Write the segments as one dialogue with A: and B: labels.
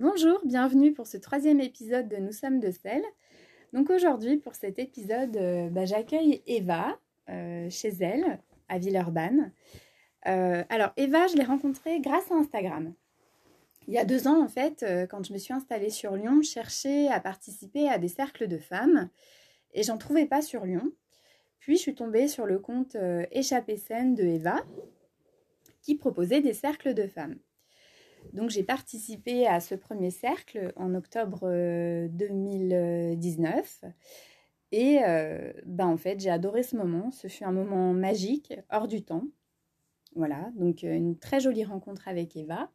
A: Bonjour, bienvenue pour ce troisième épisode de Nous sommes de sel. Donc aujourd'hui, pour cet épisode, euh, bah, j'accueille Eva euh, chez elle, à Villeurbanne. Euh, alors Eva, je l'ai rencontrée grâce à Instagram. Il y a deux ans, en fait, quand je me suis installée sur Lyon, cherchais à participer à des cercles de femmes et j'en trouvais pas sur Lyon. Puis je suis tombée sur le compte Échappée scène de Eva qui proposait des cercles de femmes. Donc j'ai participé à ce premier cercle en octobre 2019. Euh, Et euh, ben en fait, j'ai adoré ce moment. Ce fut un moment magique, hors du temps. Voilà, donc euh, une très jolie rencontre avec Eva.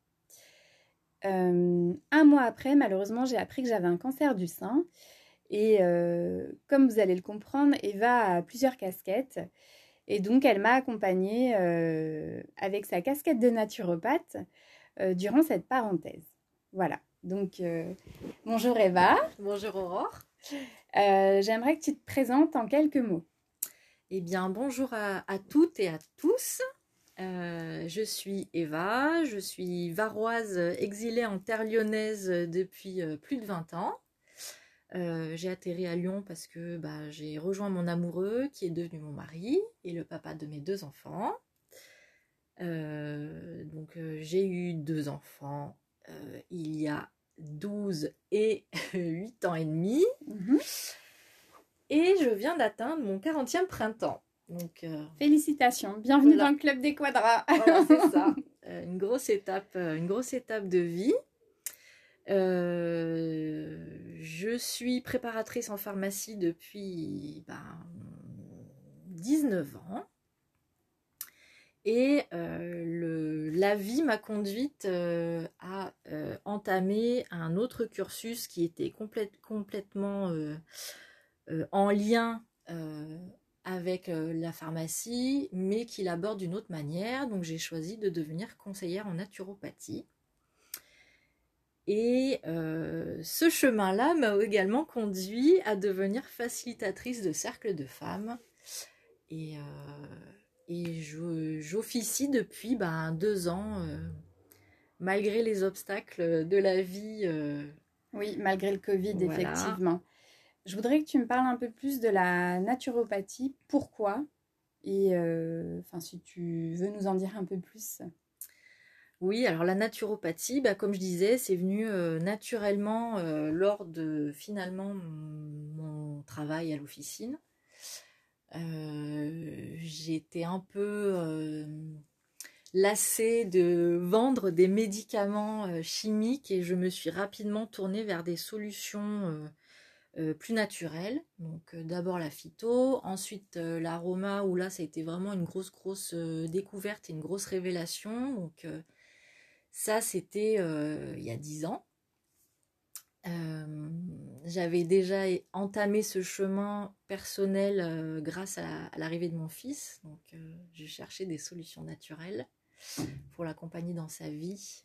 A: un mois après, malheureusement, j'ai appris que j'avais un cancer du sein. Et comme vous allez le comprendre, Eva a plusieurs casquettes. Et donc, elle m'a accompagnée avec sa casquette de naturopathe euh, durant cette parenthèse. Voilà. Donc, euh, bonjour Eva.
B: Bonjour Aurore.
A: Euh, j'aimerais que tu te présentes en quelques mots.
B: Eh bien, bonjour à, toutes et à tous. je suis Eva, je suis varoise exilée en terre lyonnaise depuis plus de 20 ans. j'ai atterri à Lyon parce que bah, j'ai rejoint mon amoureux qui est devenu mon mari et le papa de mes deux enfants. Euh, donc euh, j'ai eu deux enfants euh, il y a 12 et 8 ans et demi. Mhm. Et je viens d'atteindre mon 40e printemps. Donc,
A: Félicitations, bienvenue dans le club des quadras.
B: c'est ça, une grosse étape, une grosse étape de vie. je suis préparatrice en pharmacie depuis 19 ben, ans. Et euh, la vie m'a conduite euh, à euh, entamer un autre cursus qui était complètement en lien avec la pharmacie, mais qui l'aborde d'une autre manière. Donc j'ai choisi de devenir conseillère en naturopathie. Et ce chemin-là m'a également conduit à devenir facilitatrice de cercles de femmes. Et et j'officie depuis ben, deux ans, euh, malgré les obstacles de la vie. Euh,
A: oui, malgré le Covid, effectivement. Je voudrais que tu me parles un peu plus de la naturopathie. Pourquoi? Et euh, enfin, si tu veux nous en dire un peu plus.
B: Oui, alors la naturopathie, bah, comme je disais, c'est venu naturellement lors de finalement mon travail à l'officine. Euh, j'étais un peu euh, lassée de vendre des médicaments euh, chimiques et je me suis rapidement tournée vers des solutions plus naturelles. Donc d'abord la phyto, ensuite l'aroma où là ça a été vraiment une grosse grosse découverte et une grosse révélation. Donc ça c'était il y a dix ans. Euh, j'avais déjà entamé ce chemin personnel euh, grâce à, l'arrivée de mon fils. Donc, euh, j'ai cherché des solutions naturelles pour l'accompagner dans sa vie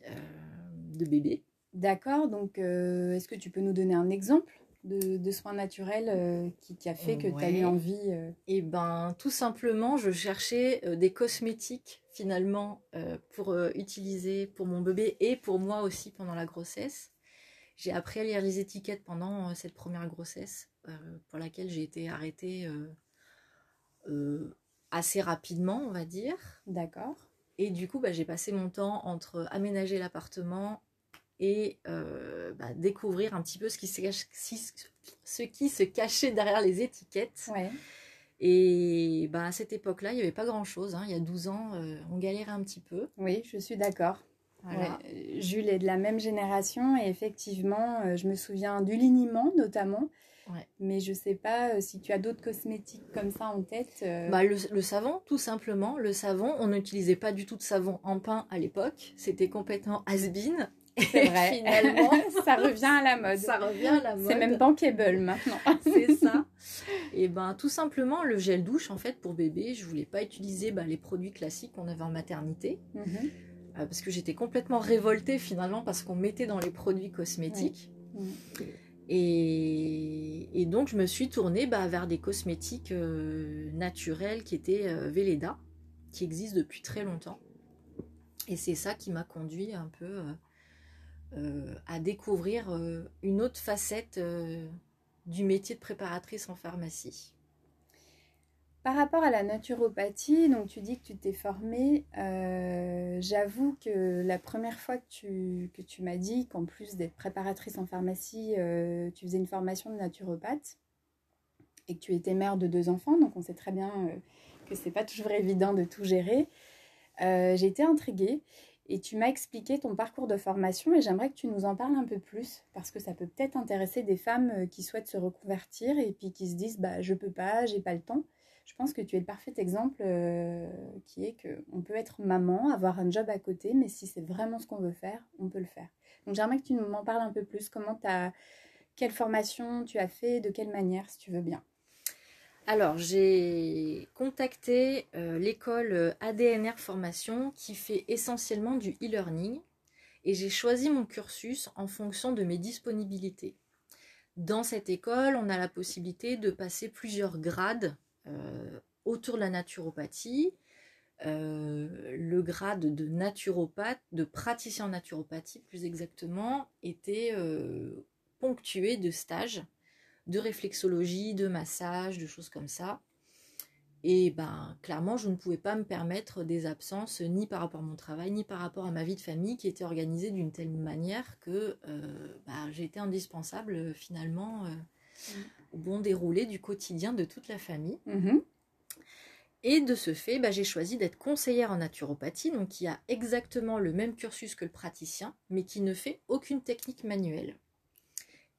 B: de bébé.
A: D'accord. Donc, est-ce que tu peux nous donner un exemple de, soins naturels qui, a fait que tu as eu envie
B: Eh ben, tout simplement, je cherchais des cosmétiques finalement pour utiliser pour mon bébé et pour moi aussi pendant la grossesse j'ai appris à lire les étiquettes pendant euh, cette première grossesse, euh, pour laquelle j'ai été arrêtée euh, assez rapidement, on va dire.
A: D'accord.
B: Et du coup, bah, j'ai passé mon temps entre aménager l'appartement et bah, découvrir un petit peu ce qui, se ce qui se cachait derrière les étiquettes.
A: Ouais.
B: Et bah, à cette époque-là, il n'y avait pas grand-chose. Hein. Il y a 12 ans, on galérait un petit peu.
A: Oui, je suis d'accord. Jules est de la même génération et effectivement, euh, je me souviens du liniment notamment. Mais je sais pas euh, si tu as d'autres cosmétiques comme ça en tête.
B: Euh. Bah, le, savon, tout simplement. Le savon, on n'utilisait pas du tout de savon en pain à l'époque. C'était complètement has-been.
A: C'est vrai. Finalement, ça revient à la mode.
B: Ça revient à la mode.
A: C'est même bankable maintenant.
B: C'est ça. Et ben tout simplement le gel douche en fait pour bébé. Je voulais pas utiliser bah, les produits classiques qu'on avait en maternité. Mhm. Euh, parce que j'étais complètement révoltée finalement parce qu'on mettait dans les produits cosmétiques. Et, donc je me suis tournée bah, vers des cosmétiques euh, naturels qui étaient euh, Velleda, qui existent depuis très longtemps. Et c'est ça qui m'a conduit un peu à découvrir une autre facette du métier de préparatrice en pharmacie.
A: Par rapport à la naturopathie, donc tu dis que tu t'es formée. Euh, j'avoue que la première fois que tu, m'as dit qu'en plus d'être préparatrice en pharmacie, euh, tu faisais une formation de naturopathe et que tu étais mère de deux enfants, donc on sait très bien euh, que c'est pas toujours évident de tout gérer. J'ai été intriguée et tu m'as expliqué ton parcours de formation et j'aimerais que tu nous en parles un peu plus parce que ça peut peut-être intéresser des femmes qui souhaitent se reconvertir et puis qui se disent bah je peux pas, j'ai pas le temps je pense que tu es le parfait exemple euh, qui est qu'on peut être maman, avoir un job à côté, mais si c'est vraiment ce qu'on veut faire, on peut le faire. Donc j'aimerais que tu m'en parles un peu plus. Comment as, quelle formation tu as fait, de quelle manière, si tu veux bien?
B: Alors, j'ai contacté euh, l'école ADNR Formation qui fait essentiellement du e-learning et j'ai choisi mon cursus en fonction de mes disponibilités. Dans cette école, on a la possibilité de passer plusieurs grades autour de la naturopathie. Euh, le grade de naturopathe, de praticien en naturopathie plus exactement, était euh, ponctué de stages de réflexologie, de massage, de choses comme ça. Et ben clairement, je ne pouvais pas me permettre des absences ni par rapport à mon travail, ni par rapport à ma vie de famille qui était organisée d'une telle manière que bah, j'étais indispensable finalement au bon déroulé du quotidien de toute la famille.
A: Mhm.
B: Et de ce fait, bah, j'ai choisi d'être conseillère en naturopathie, donc qui a exactement le même cursus que le praticien, mais qui ne fait aucune technique manuelle.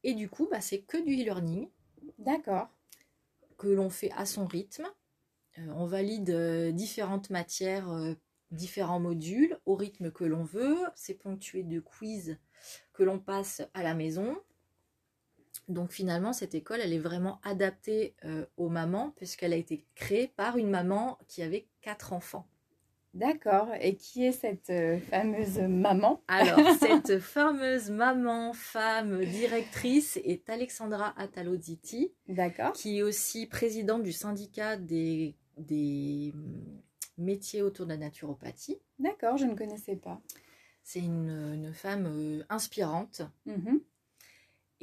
B: Et du coup, bah, c'est que du e-learning.
A: D'accord.
B: Que l'on fait à son rythme. Euh, on valide euh, différentes matières, euh, différents modules au rythme que l'on veut. C'est ponctué de quiz que l'on passe à la maison. Donc finalement, cette école, elle est vraiment adaptée euh, aux mamans puisqu'elle a été créée par une maman qui avait quatre enfants.
A: D'accord. Et qui est cette euh, fameuse maman?
B: Alors, cette fameuse maman, femme, directrice est Alexandra Ataloziti.
A: D'accord.
B: Qui est aussi présidente du syndicat des, des métiers autour de la naturopathie.
A: D'accord, je ne connaissais pas.
B: C'est une, femme euh, inspirante.
A: Mhm.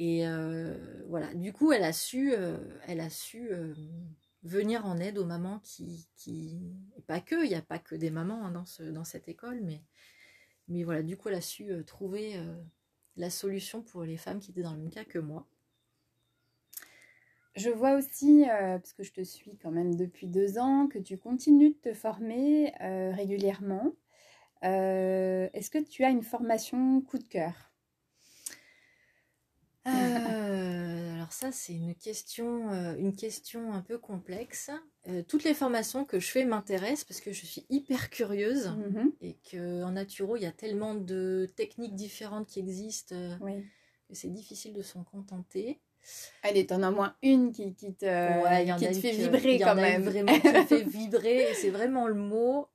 B: Et euh, voilà, du coup, elle a su, euh, elle a su euh, venir en aide aux mamans qui, qui... pas que, il n'y a pas que des mamans hein, dans cette école, mais, mais voilà, du coup, elle a su trouver la solution pour les femmes qui étaient dans le même cas que moi.
A: Je vois aussi, parce que je te suis quand même depuis deux ans, que tu continues de te former régulièrement. Est-ce que tu as une formation coup de cœur?
B: Euh, alors ça, c'est une question, euh, une question un peu complexe. Euh, toutes les formations que je fais m'intéressent parce que je suis hyper curieuse
A: mm-hmm.
B: et qu'en naturo, il y a tellement de techniques différentes qui existent que c'est difficile de s'en contenter.
A: Allez, t'en as moins une qui, qui te, fait vibrer quand même.
B: vraiment qui me fait vibrer, c'est vraiment le mot.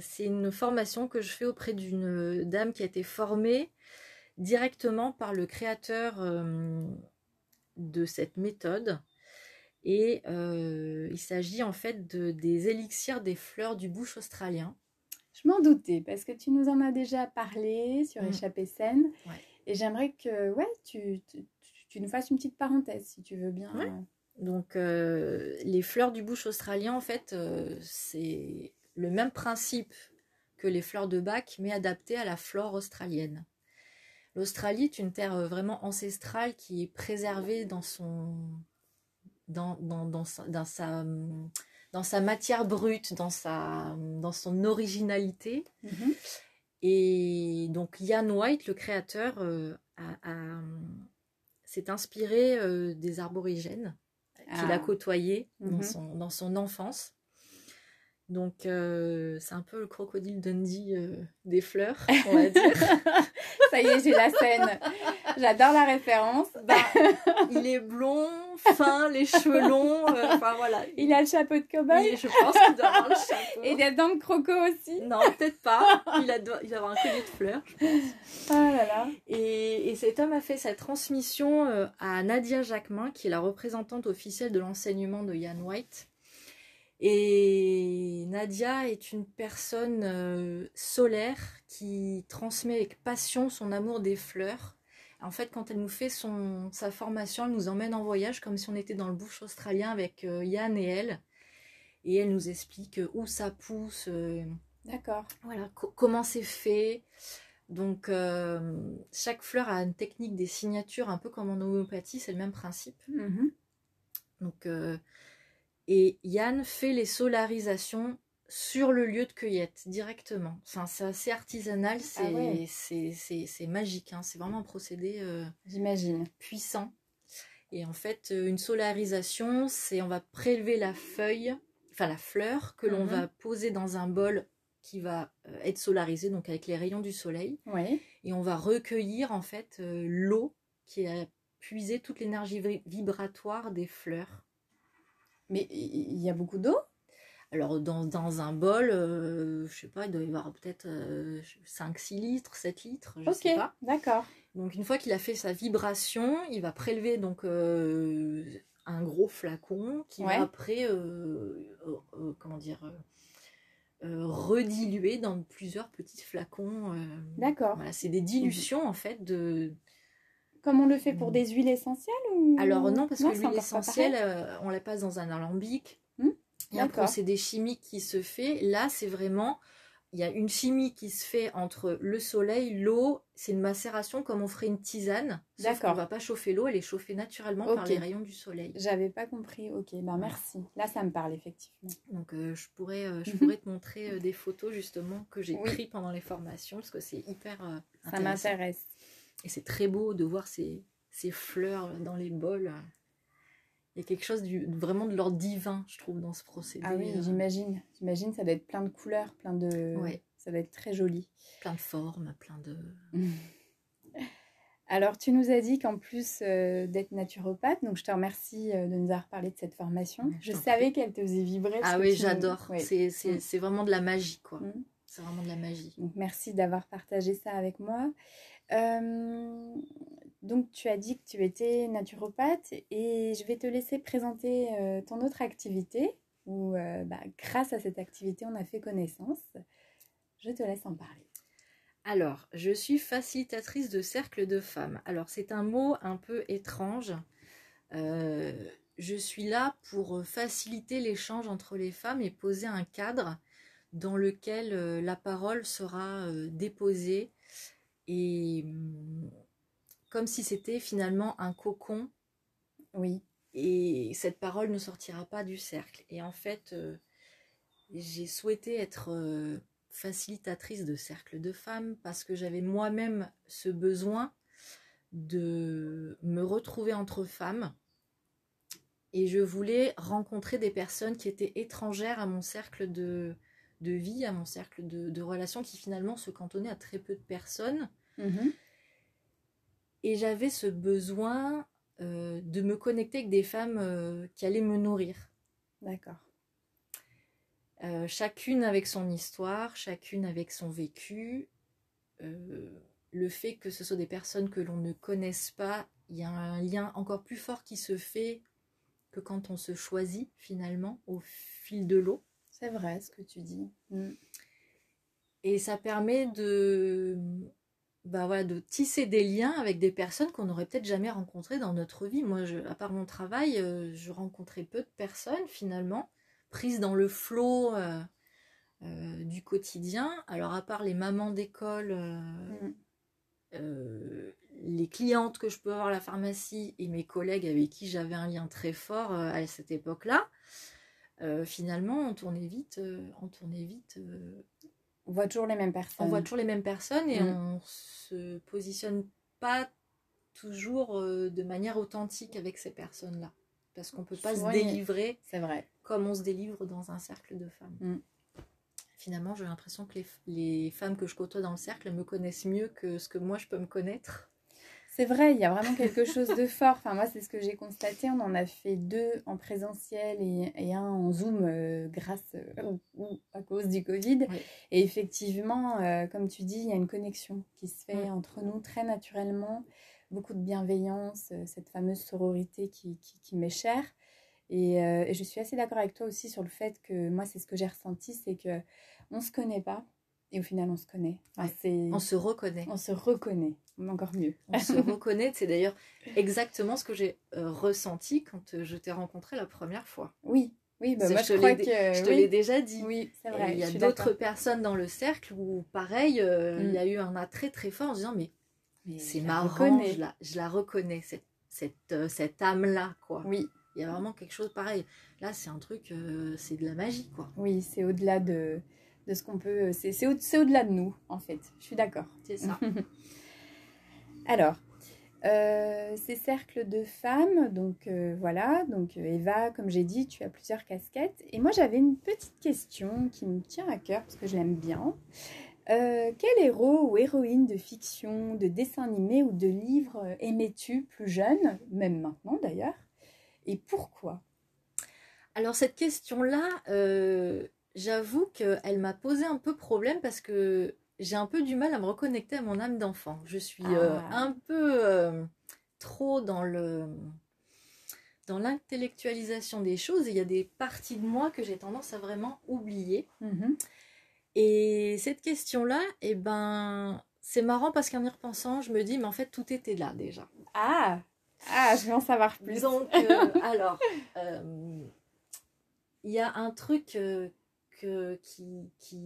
B: c'est une formation que je fais auprès d'une dame qui a été formée directement par le créateur euh, de cette méthode. Et euh, il s'agit en fait de, des élixirs des fleurs du bouche australien.
A: Je m'en doutais parce que tu nous en as déjà parlé sur mmh. Échappée Saine. Et j'aimerais que ouais, tu, tu, nous fasses une petite parenthèse si tu veux bien.
B: Donc euh, les fleurs du bouche australien, en fait, c'est le même principe que les fleurs de bac, mais adapté à la flore australienne. L'Australie est une terre euh, vraiment ancestrale qui est préservée dans son dans, dans, dans, sa, dans, sa, dans sa matière brute, dans, sa, dans son originalité.
A: Mm-hmm.
B: Et donc Ian White, le créateur, euh, s'est inspiré euh, des arborigènes qu'il a ah. côtoyés dans, son, dans son enfance. Donc c'est un peu le crocodile Dundee des fleurs, on va dire.
A: Ça y est, j'ai la scène. J'adore la référence.
B: Bah, il est blond, fin, les cheveux longs. Euh, voilà.
A: Il a le chapeau de cow-boy.
B: Je pense qu'il doit avoir le chapeau.
A: Et des dents de croco aussi.
B: Non, peut-être pas. Il, a, il doit avoir un collier de fleurs, je pense.
A: Ah là là.
B: Et, et cet homme a fait sa transmission euh, à Nadia Jacquemin, qui est la représentante officielle de l'enseignement de Ian White Et Nadia est une personne euh, solaire qui transmet avec passion son amour des fleurs. En fait, quand elle nous fait son, sa formation, elle nous emmène en voyage comme si on était dans le bush australien avec euh, Yann et elle. Et elle nous explique euh, où ça pousse,
A: D'accord.
B: voilà, co- comment c'est fait. Donc, chaque fleur a une technique des signatures, un peu comme en homéopathie, c'est le même principe.
A: Mhm.
B: Donc, et Yann fait les solarisations sur le lieu de cueillette directement. Enfin, c'est assez artisanal, c'est
A: Ah ouais.
B: c'est- magique. hein. C'est vraiment un procédé euh,
A: J'imagine.
B: puissant. Et en fait, euh, une solarisation, c'est on va prélever la feuille, enfin la fleur, que l'on
A: Mhm.
B: va poser dans un bol qui va euh, être solarisé, donc avec les rayons du soleil.
A: Oui.
B: Et on va recueillir en fait l'eau qui a puisé toute l'énergie vi- vibratoire des fleurs.
A: Mais il y a beaucoup d'eau
B: Alors, dans, dans un bol, euh, je sais pas, il doit y avoir peut-être 5-6 litres, 7 litres, je
A: Ok,
B: sais pas.
A: d'accord.
B: Donc, une fois qu'il a fait sa vibration, il va prélever donc euh, un gros flacon qui
A: Ouais.
B: va après, euh, euh, euh, comment dire, euh, euh, rediluer dans plusieurs petits flacons. euh,
A: D'accord.
B: voilà, c'est des dilutions en fait de.
A: Comme on le fait pour des huiles essentielles ou...
B: Alors, non, parce que l'huile essentielle, euh, on la passe dans un alambic.
A: Hmm,
B: Il y a un procédé chimique qui se fait. Là, c'est vraiment, il y a une chimie qui se fait entre le soleil, l'eau. C'est une macération comme on ferait une tisane.
A: D'accord.
B: qu'on va pas chauffer l'eau, elle est chauffée naturellement par les rayons du soleil.
A: J'avais pas compris. Ok, ben merci. Là, ça me parle effectivement.
B: Donc, euh, je pourrais, euh, je pourrais te montrer euh, des photos justement que j'ai
A: Oui.
B: prises pendant les formations parce que c'est hyper euh,
A: Ça
B: intéressant.
A: m'intéresse.
B: Et c'est très beau de voir ces, ces fleurs dans les bols. Il y a quelque chose du, vraiment de l'ordre divin, je trouve, dans ce procédé.
A: Ah oui,
B: euh,
A: j'imagine. J'imagine, ça doit être plein de couleurs, plein de.
B: Ouais.
A: Ça doit être très joli.
B: plein de formes, plein de.
A: Alors, tu nous as dit qu'en plus euh, d'être naturopathe, donc je te remercie euh, de nous avoir parlé de cette formation.
B: Je
A: savais qu'elle te faisait vibrer.
B: Ah oui, j'adore.
A: ouais.
B: C'est c'est-
A: Mm.
B: c'est vraiment de la magie, quoi.
A: Mm.
B: C'est vraiment de la magie.
A: Donc, merci d'avoir partagé ça avec moi. Euh, donc, tu as dit que tu étais naturopathe et je vais te laisser présenter euh, ton autre activité où, euh, bah, grâce à cette activité, on a fait connaissance. Je te laisse en parler.
B: Alors, je suis facilitatrice de cercle de femmes. Alors, c'est un mot un peu étrange. Je suis là pour faciliter l'échange entre les femmes et poser un cadre dans lequel la parole sera déposée et hum, comme si c'était finalement un cocon.
A: Oui,
B: et cette parole ne sortira pas du cercle. Et en fait, euh, j'ai souhaité être euh, facilitatrice de cercle de femmes parce que j'avais moi-même ce besoin de me retrouver entre femmes. Et je voulais rencontrer des personnes qui étaient étrangères à mon cercle de, de vie, à mon cercle de, de relations qui finalement se cantonnaient à très peu de personnes.
A: Mhm.
B: Et j'avais ce besoin euh, de me connecter avec des femmes euh, qui allaient me nourrir.
A: d'accord.
B: Euh, chacune avec son histoire, chacune avec son vécu. Le fait que ce soit des personnes que l'on ne connaisse pas, il y a un lien encore plus fort qui se fait que quand on se choisit finalement au fil de l'eau.
A: C'est vrai ce que tu dis. Mm.
B: Et ça permet de, bah voilà, de tisser des liens avec des personnes qu'on n'aurait peut-être jamais rencontrées dans notre vie. Moi, je, à part mon travail, euh, je rencontrais peu de personnes finalement, prises dans le flot euh, euh, du quotidien. Alors, à part les mamans d'école,
A: Mm.
B: les clientes que je peux avoir à la pharmacie et mes collègues avec qui j'avais un lien très fort à cette époque-là, euh, finalement, on tournait vite, euh, on tournait vite euh,
A: On voit toujours les mêmes personnes.
B: on voit toujours les mêmes personnes et
A: Mm.
B: on se positionne pas toujours de manière authentique avec ces personnes-là. Parce qu'on peut pas se délivrer
A: C'est vrai.
B: comme on se délivre dans un cercle de femmes.
A: Mm.
B: Finalement, j'ai l'impression que les, les femmes que je côtoie dans le cercle me connaissent mieux que ce que moi je peux me connaître.
A: C'est vrai, il y a vraiment quelque chose de fort. Enfin, moi, c'est ce que j'ai constaté. On en a fait deux en présentiel et, et un en Zoom euh, grâce euh, ou, à cause du Covid.
B: Oui.
A: Et effectivement, euh, comme tu dis, il y a une connexion qui se fait
B: Mm.
A: entre nous très naturellement. Beaucoup de bienveillance, cette fameuse sororité qui, qui, qui m'est chère. Et, et je suis assez d'accord avec toi aussi sur le fait que moi, c'est ce que j'ai ressenti, c'est que on se connaît pas et au final, on se connaît. Enfin,
B: Ouais.
A: c'est-
B: On se reconnaît.
A: on se reconnaît, encore mieux.
B: On se reconnaît. C'est d'ailleurs exactement ce que j'ai euh, ressenti quand euh, je t'ai rencontré la première fois.
A: Oui, oui, bah moi
B: je
A: crois que
B: Je te
A: oui,
B: l'ai déjà dit.
A: oui, c'est vrai.
B: il y a d'autres personnes dans le cercle où, pareil, euh,
A: Mm.
B: il y a eu un attrait très fort en se disant, mais
A: Mais
B: c'est marrant, je la, je la reconnais, cette, cette, euh, cette âme-là, quoi.
A: Oui,
B: Il y a vraiment quelque chose pareil. Là, c'est un truc, euh, c'est de la magie, quoi.
A: oui, c'est au-delà de, de ce qu'on peut. C'est c'est au- c'est au-delà de nous, en fait. Je suis d'accord.
B: C'est ça.
A: Alors, euh, ces cercles de femmes, donc euh, voilà, donc euh, Eva, comme j'ai dit, tu as plusieurs casquettes. Et moi, j'avais une petite question qui me tient à cœur parce que je l'aime bien. Quel héros ou héroïne de fiction, de dessin animé ou de livre aimais-tu plus jeune, même maintenant d'ailleurs? Et pourquoi?
B: Alors cette question-là, j'avoue qu'elle m'a posé un peu problème parce que j'ai un peu du mal à me reconnecter à mon âme d'enfant. Je suis euh,
A: Ah.
B: un peu euh, trop dans le dans l'intellectualisation des choses il y a des parties de moi que j'ai tendance à vraiment oublier.
A: Mhm.
B: Et cette question-là, eh ben, c'est marrant parce qu'en y repensant, je me dis, mais en fait, tout était là déjà.
A: Ah Ah, je veux en savoir plus.
B: Donc, euh, alors, euh, il y a un truc euh, que, qui, qui,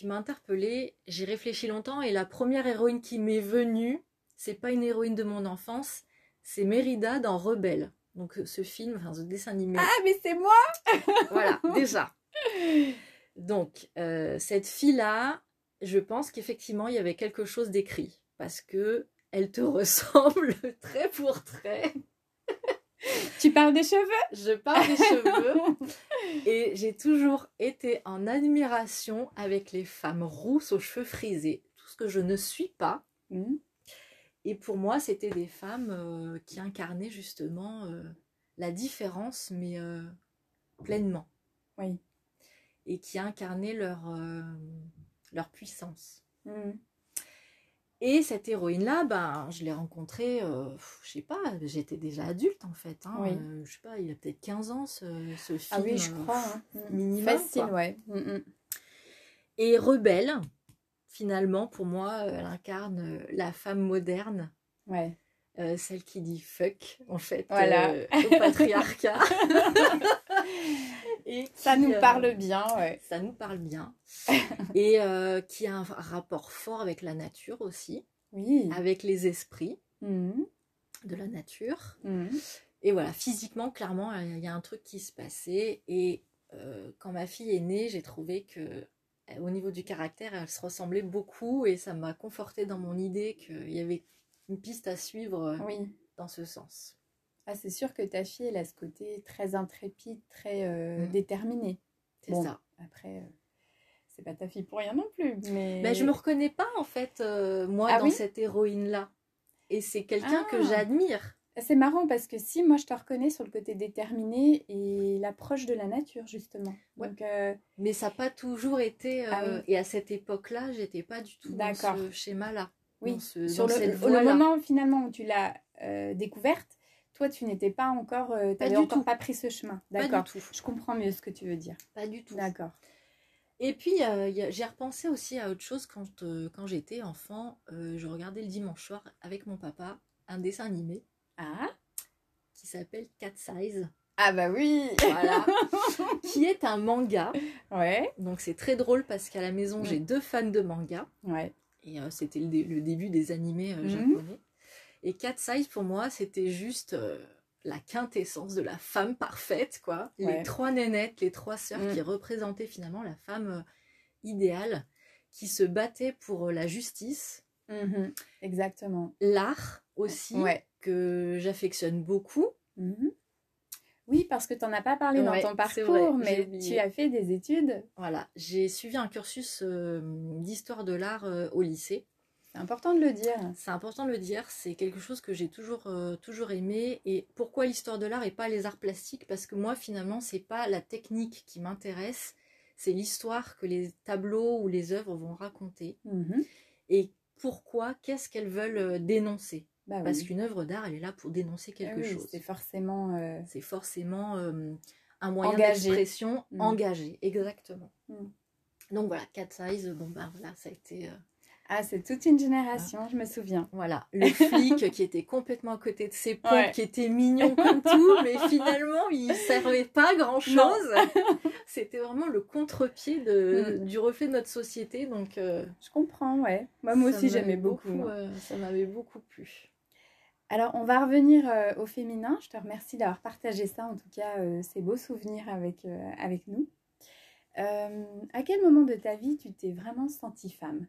B: qui m'a interpellée. J'ai réfléchi longtemps et la première héroïne qui m'est venue, c'est pas une héroïne de mon enfance, c'est Mérida dans Rebelle. Donc, euh, ce film, enfin, ce dessin animé.
A: Ah, mais c'est moi
B: Voilà, déjà. Donc, euh, cette fille-là, je pense qu'effectivement, il y avait quelque chose d'écrit. Parce que elle te ressemble trait pour trait.
A: Tu parles des cheveux?
B: Je parle des cheveux. Et j'ai toujours été en admiration avec les femmes rousses aux cheveux frisés. Tout ce que je ne suis pas.
A: Mhm.
B: Et pour moi, c'était des femmes euh, qui incarnaient justement euh, la différence, mais euh, pleinement.
A: Oui.
B: Et qui incarnaient leur, leur puissance.
A: Mhm.
B: Et cette héroïne-là, ben, je l'ai rencontrée, euh, je sais pas, j'étais déjà adulte en fait. Hein,
A: Oui.
B: Euh, je sais pas, il a peut-être 15 ans ce, ce film.
A: Ah oui, je crois. hein. Mhm.
B: minimum,
A: Facile,
B: quoi.
A: ouais. Mhm.
B: Et rebelle, finalement, pour moi, euh, elle incarne euh, la femme moderne,
A: Ouais.
B: euh, celle qui dit fuck, en fait,
A: Voilà.
B: au patriarcat. Et
A: Ça
B: qui,
A: nous
B: euh,
A: parle bien, ouais.
B: Ça nous parle bien. Et euh, qui a un rapport fort avec la nature aussi,
A: Oui.
B: avec les esprits
A: Mhm.
B: de la nature.
A: Mhm.
B: Et voilà, physiquement, clairement, il y a un truc qui se passait. Et euh, quand ma fille est née, j'ai trouvé que au niveau du caractère, elle se ressemblait beaucoup et ça m'a conforté dans mon idée qu'il y avait une piste à suivre
A: Oui.
B: dans ce sens.
A: Ah, c'est sûr que ta fille, elle a ce côté très intrépide, très euh,
B: Mm.
A: déterminé.
B: C'est
A: Bon,
B: ça.
A: Après, euh, c'est pas ta fille pour rien non plus. Mais
B: Mais je me reconnais pas en fait, euh, moi,
A: Ah
B: dans
A: oui
B: cette héroïne-là. Et c'est quelqu'un que
A: Ah.
B: j'admire.
A: C'est marrant parce que si, moi, je te reconnais sur le côté déterminé et l'approche de la nature, justement.
B: Ouais.
A: Donc,
B: Mais ça n'a pas toujours été.
A: Ah oui.
B: Et à cette époque-là, j'étais pas du tout dans ce schéma-là.
A: oui,
B: ce-
A: sur le,
B: cette
A: le moment finalement où tu l'as découverte, toi, tu n'étais pas encore, euh, t'avais
B: du
A: encore
B: tout.
A: pas pris ce chemin.
B: Pas
A: D'accord.
B: du tout.
A: Je comprends mieux ce que tu veux dire.
B: Pas du tout.
A: D'accord.
B: Et puis, euh, j'ai repensé aussi à autre chose quand, euh, quand j'étais enfant. euh, je regardais le dimanche soir avec mon papa un dessin animé
A: Ah
B: qui s'appelle Cat Size.
A: Ah bah oui
B: Voilà. qui est un manga.
A: Ouais,
B: Donc, c'est très drôle parce qu'à la maison, j'ai deux fans de manga.
A: ouais.
B: Et euh, c'était le, dé- le début des animés
A: Mhm.
B: Et Cat Size, pour moi, c'était juste euh, la quintessence de la femme parfaite, quoi.
A: Ouais.
B: Les trois nénettes, les trois sœurs
A: Mm.
B: qui représentaient finalement la femme euh, idéale, qui se battait pour euh, la justice,
A: Mhm. Exactement.
B: l'art aussi,
A: Ouais.
B: que j'affectionne beaucoup.
A: Mhm. Oui, parce que tu n'en as pas parlé dans
B: Ouais,
A: ton
B: c'est
A: parcours,
B: vrai,
A: mais tu as fait des études.
B: Voilà, j'ai suivi un cursus euh, d'histoire de l'art euh, au lycée.
A: C'est important de le dire.
B: C'est important de le dire, c'est quelque chose que j'ai toujours, euh, toujours aimé. Et pourquoi l'histoire de l'art et pas les arts plastiques? Parce que moi, finalement, c'est pas la technique qui m'intéresse, c'est l'histoire que les tableaux ou les œuvres vont raconter.
A: Mhm.
B: Et pourquoi, qu'est-ce qu'elles veulent euh, dénoncer?
A: Bah
B: Parce
A: oui.
B: qu'une œuvre d'art, elle est là pour dénoncer
A: Ah
B: quelque
A: oui,
B: chose.
A: C'est forcément. euh,
B: C'est forcément euh, un moyen
A: Engagé.
B: d'expression
A: Mm.
B: engagé, exactement.
A: Mm.
B: Donc voilà, Cat Size, bon bah voilà, ça a été...
A: Ah, c'est toute une génération, je me souviens.
B: Voilà, le flic qui était complètement à côté de ses pompes,
A: Ouais.
B: qui était mignon comme tout, mais finalement il servait pas grand chose. C'était vraiment le contre-pied
A: Mm.
B: du reflet de notre société, donc euh,
A: Je comprends, ouais. Moi, moi aussi, j'aimais beaucoup.
B: euh, ça m'avait beaucoup plu.
A: Alors, on va revenir euh, au féminin. Je te remercie d'avoir partagé ça, en tout cas, ces beaux souvenirs avec, avec nous. À quel moment de ta vie tu t'es vraiment sentie femme?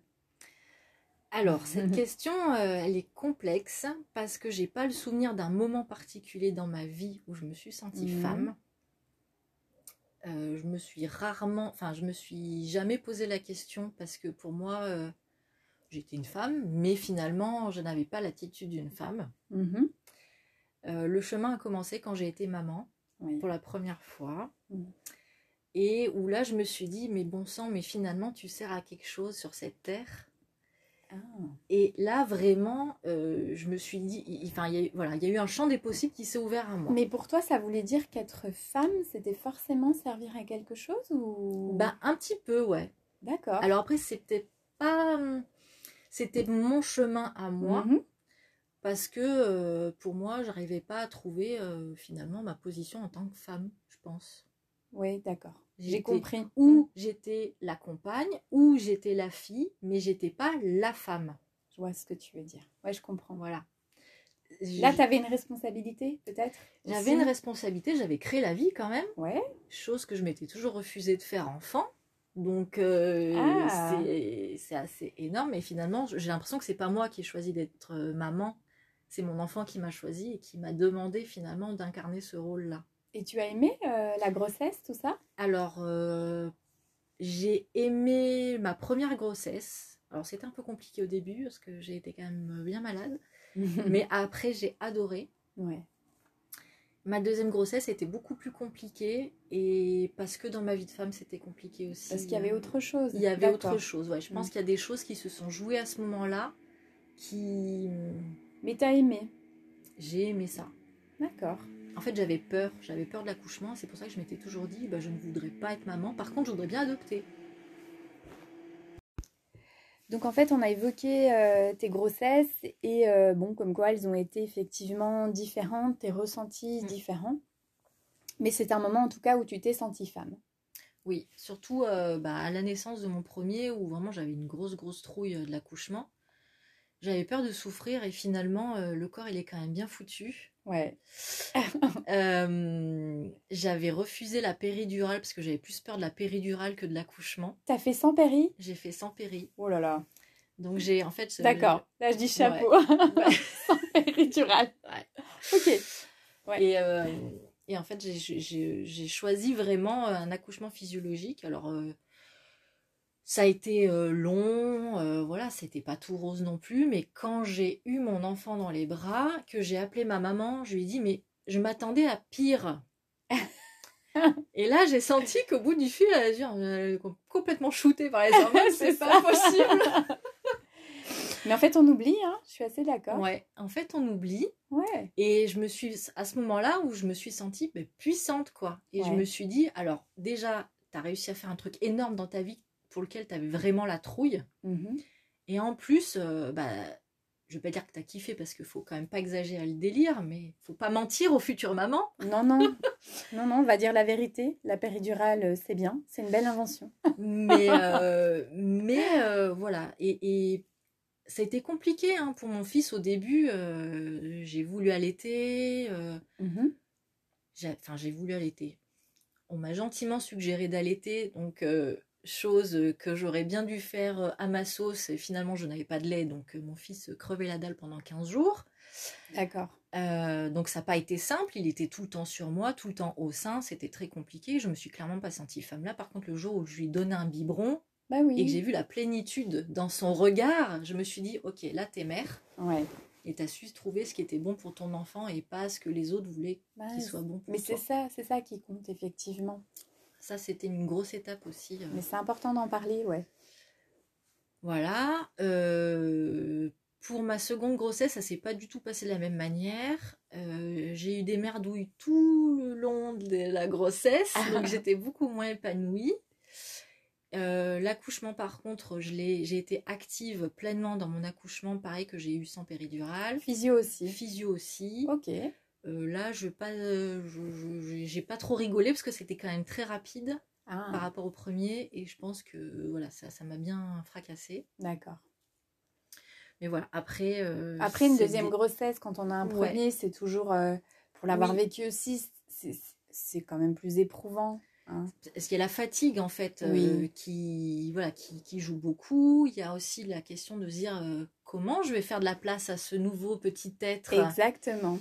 B: Alors, cette question, euh, elle est complexe parce que j'ai pas le souvenir d'un moment particulier dans ma vie où je me suis sentie
A: Mhm.
B: femme. Euh, je me suis rarement, enfin, je me suis jamais posé la question parce que pour moi, euh, j'étais une femme, mais finalement, je n'avais pas l'attitude d'une femme.
A: Mhm.
B: Le chemin a commencé quand j'ai été maman
A: Oui.
B: pour la première fois.
A: Mhm.
B: Et où là, je me suis dit, mais bon sang, mais finalement, tu sers à quelque chose sur cette terre.
A: Ah.
B: Et là, vraiment, euh, je me suis dit, il- enfin, il y a, eu- voilà, il y a eu un champ des possibles qui s'est ouvert à moi.
A: Mais pour toi, ça voulait dire qu'être femme, c'était forcément servir à quelque chose ou?
B: Bah, un petit peu, ouais.
A: D'accord.
B: Alors après, c'était pas, c'était mon chemin à moi,
A: Mhm.
B: parce que euh, pour moi, j'arrivais pas à trouver euh, finalement ma position en tant que femme, je pense.
A: Oui, d'accord. J'ai compris.
B: Ou j'étais la compagne, ou j'étais la fille, mais j'étais pas la femme.
A: Je vois ce que tu veux dire. Ouais, je comprends.
B: Voilà.
A: Là, tu avais une responsabilité, peut-être?
B: J'avais une responsabilité, j'avais créé la vie quand même.
A: Ouais.
B: chose que je m'étais toujours refusé de faire enfant. Donc euh,
A: Ah.
B: c'est c'est assez énorme. Et finalement, j'ai l'impression que c'est pas moi qui ai choisi d'être euh, maman. C'est mon enfant qui m'a choisi et qui m'a demandé finalement d'incarner ce rôle-là.
A: Et tu as aimé euh, la grossesse, tout ça?
B: Alors, euh, j'ai aimé ma première grossesse. Alors, c'était un peu compliqué au début parce que j'ai été quand même bien malade. Mais après, j'ai adoré.
A: ouais.
B: Ma deuxième grossesse était beaucoup plus compliquée et parce que dans ma vie de femme, c'était compliqué aussi.
A: Parce qu'il y avait autre chose.
B: Il y avait autre chose, ouais. Je pense
A: Mm.
B: qu'il y a des choses qui se sont jouées à ce moment-là qui.
A: Mais t'as aimé.
B: J'ai aimé ça.
A: D'accord.
B: En fait, j'avais peur. J'avais peur de l'accouchement. C'est pour ça que je m'étais toujours dit bah, je ne voudrais pas être maman. Par contre, je voudrais bien adopter.
A: Donc en fait, on a évoqué euh, tes grossesses et euh, bon, comme quoi elles ont été effectivement différentes, tes ressentis
B: Mm.
A: différents. Mais c'est un moment en tout cas où tu t'es sentie femme.
B: Oui, surtout euh, bah, à la naissance de mon premier où vraiment j'avais une grosse, grosse trouille de l'accouchement. J'avais peur de souffrir et finalement, euh, le corps, il est quand même bien foutu.
A: Ouais.
B: Euh, j'avais refusé la péridurale parce que j'avais plus peur de la péridurale que de l'accouchement.
A: T'as fait sans péri?
B: J'ai fait sans péri.
A: Oh là là.
B: Donc j'ai en fait. ce-
A: D'accord. Là, je dis chapeau.
B: Ouais.
A: sans péridurale.
B: Ouais.
A: Ok. Ouais.
B: Et, euh, et en fait, j'ai- choisi vraiment un accouchement physiologique. Alors, euh, ça a été euh, long, euh, voilà, c'était pas tout rose non plus. Mais quand j'ai eu mon enfant dans les bras, que j'ai appelé ma maman, je lui ai dit, mais je m'attendais à pire. et là, j'ai senti qu'au bout du fil, elle a dit, euh, complètement shootée par les hormones, c'est pas possible.
A: Mais en fait, on oublie, hein. Je suis assez d'accord.
B: Ouais, en fait, on oublie.
A: Ouais.
B: Et je me suis, à ce moment-là où je me suis sentie mais, puissante, quoi. Et je me suis dit, alors déjà, tu as réussi à faire un truc énorme dans ta vie pour lequel tu avais vraiment la trouille.
A: Mhm.
B: Et en plus, euh, bah, je vais pas dire que tu as kiffé parce qu'il faut quand même pas exagérer le délire, mais faut pas mentir aux futures mamans.
A: Non, non. non, non, on va dire la vérité. La péridurale, euh, c'est bien. C'est une belle invention.
B: Mais, euh, mais euh, voilà. Et, et ça a été compliqué hein, pour mon fils au début. j'ai voulu allaiter. j'ai enfin, j'ai voulu allaiter. On m'a gentiment suggéré d'allaiter, donc chose que j'aurais bien dû faire euh, à ma sauce. Et finalement, je n'avais pas de lait, donc euh, mon fils crevait la dalle pendant 15 jours.
A: D'accord.
B: Euh, donc ça n'a pas été simple, il était tout le temps sur moi, tout le temps au sein, c'était très compliqué. Je me suis clairement pas sentie femme là. Par contre, le jour où je lui donnais un biberon
A: Bah oui.
B: et que j'ai vu la plénitude dans son regard, je me suis dit, ok, là t'es mère
A: Ouais.
B: et t'as su trouver ce qui était bon pour ton enfant et pas ce que les autres voulaient
A: Bah,
B: qu'il soit bon pour
A: Mais c'est ça, c'est ça qui compte, effectivement.
B: Ça, c'était une grosse étape aussi. euh.
A: Mais c'est important d'en parler, ouais.
B: Voilà. euh, Pour ma seconde grossesse, ça s'est pas du tout passé de la même manière. Euh, j'ai eu des merdouilles tout le long de la grossesse, donc j'étais beaucoup moins épanouie. Euh, l'accouchement, par contre, j'ai été active pleinement dans mon accouchement, pareil que j'ai eu sans péridurale.
A: Physio aussi.
B: Physio aussi.
A: Ok.
B: Euh, là, je pas, j'ai pas trop rigolé parce que c'était quand même très rapide
A: Ah,
B: par rapport au premier et je pense que voilà, ça, ça m'a bien fracassé.
A: d'accord.
B: Mais voilà, après. euh,
A: Après une deuxième
B: des-
A: grossesse, quand on a un
B: Ouais.
A: premier, c'est toujours, euh, pour l'avoir
B: Oui.
A: vécu aussi, c'est- quand même plus éprouvant. hein.
B: Parce qu'il y a la fatigue en fait euh,
A: Oui.
B: qui voilà qui, qui joue beaucoup. Il y a aussi la question de se dire euh, comment je vais faire de la place à ce nouveau petit être?
A: Exactement.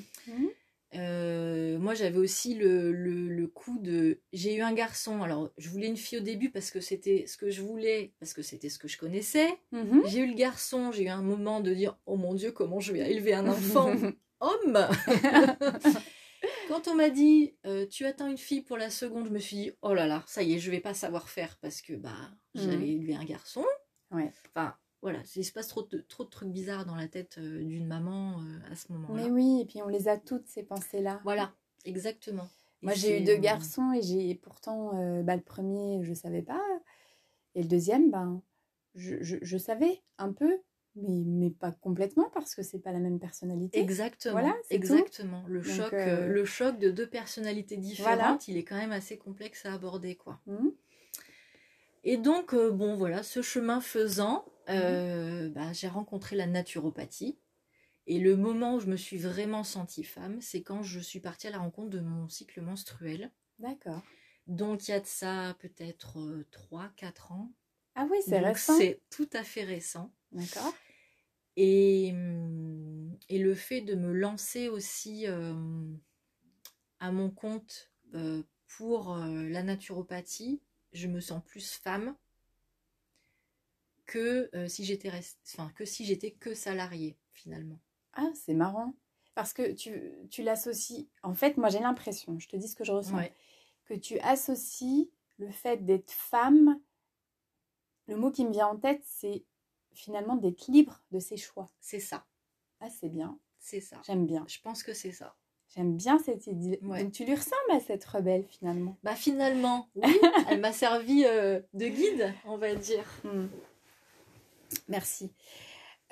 B: Euh, moi j'avais aussi le, le, le coup de j'ai eu un garçon. Alors je voulais une fille au début parce que c'était ce que je voulais parce que c'était ce que je connaissais.
A: Mhm.
B: J'ai eu le garçon. J'ai eu un moment de dire oh mon dieu comment je vais élever un enfant homme. Quand on m'a dit euh, tu attends une fille pour la seconde, je me suis dit oh là là, ça y est, je vais pas savoir faire parce que bah
A: Mhm.
B: élever un garçon.
A: Ouais.
B: Enfin voilà, il se passe trop de, trop de trucs bizarres dans la tête euh, d'une maman euh, à ce moment-là.
A: Mais oui, et puis on les a toutes, ces pensées-là.
B: Voilà, exactement. Et
A: Moi, j'ai eu deux
B: euh,
A: garçons et j'ai pourtant, euh, bah, le premier, je savais pas. Et le deuxième, ben, je, je, je savais un peu, mais, mais pas complètement parce que c'est pas la même personnalité.
B: Exactement.
A: Voilà, tout.
B: exactement. Le
A: Donc,
B: choc,
A: euh,
B: le choc de deux personnalités différentes,
A: Voilà.
B: il est quand même assez complexe à aborder, quoi.
A: Mhm.
B: Et donc, bon, voilà, ce chemin faisant, euh, bah, j'ai rencontré la naturopathie. Et le moment où je me suis vraiment sentie femme, c'est quand je suis partie à la rencontre de mon cycle menstruel.
A: D'accord.
B: Donc, il y a de ça peut-être 3-4 ans.
A: Ah oui, c'est récent.
B: C'est tout à fait récent.
A: D'accord.
B: Et, et le fait de me lancer aussi euh, à mon compte euh, pour euh, la naturopathie, je me sens plus femme que euh, si j'étais enfin, que si j'étais que salariée finalement.
A: Ah, c'est marrant. Parce que tu, tu l'associes. En fait, moi, j'ai l'impression, je te dis ce que je ressens,
B: Ouais.
A: que tu associes le fait d'être femme. Le mot qui me vient en tête, c'est finalement d'être libre de ses choix.
B: C'est ça,
A: Ah, c'est bien.
B: c'est ça.
A: J'aime bien.
B: Je pense que c'est ça.
A: J'aime bien cette idée.
B: Ouais.
A: Donc, tu lui ressembles à cette rebelle, finalement.
B: Bah finalement, oui, elle m'a servi euh, de guide, on va dire.
A: Hmm. Merci.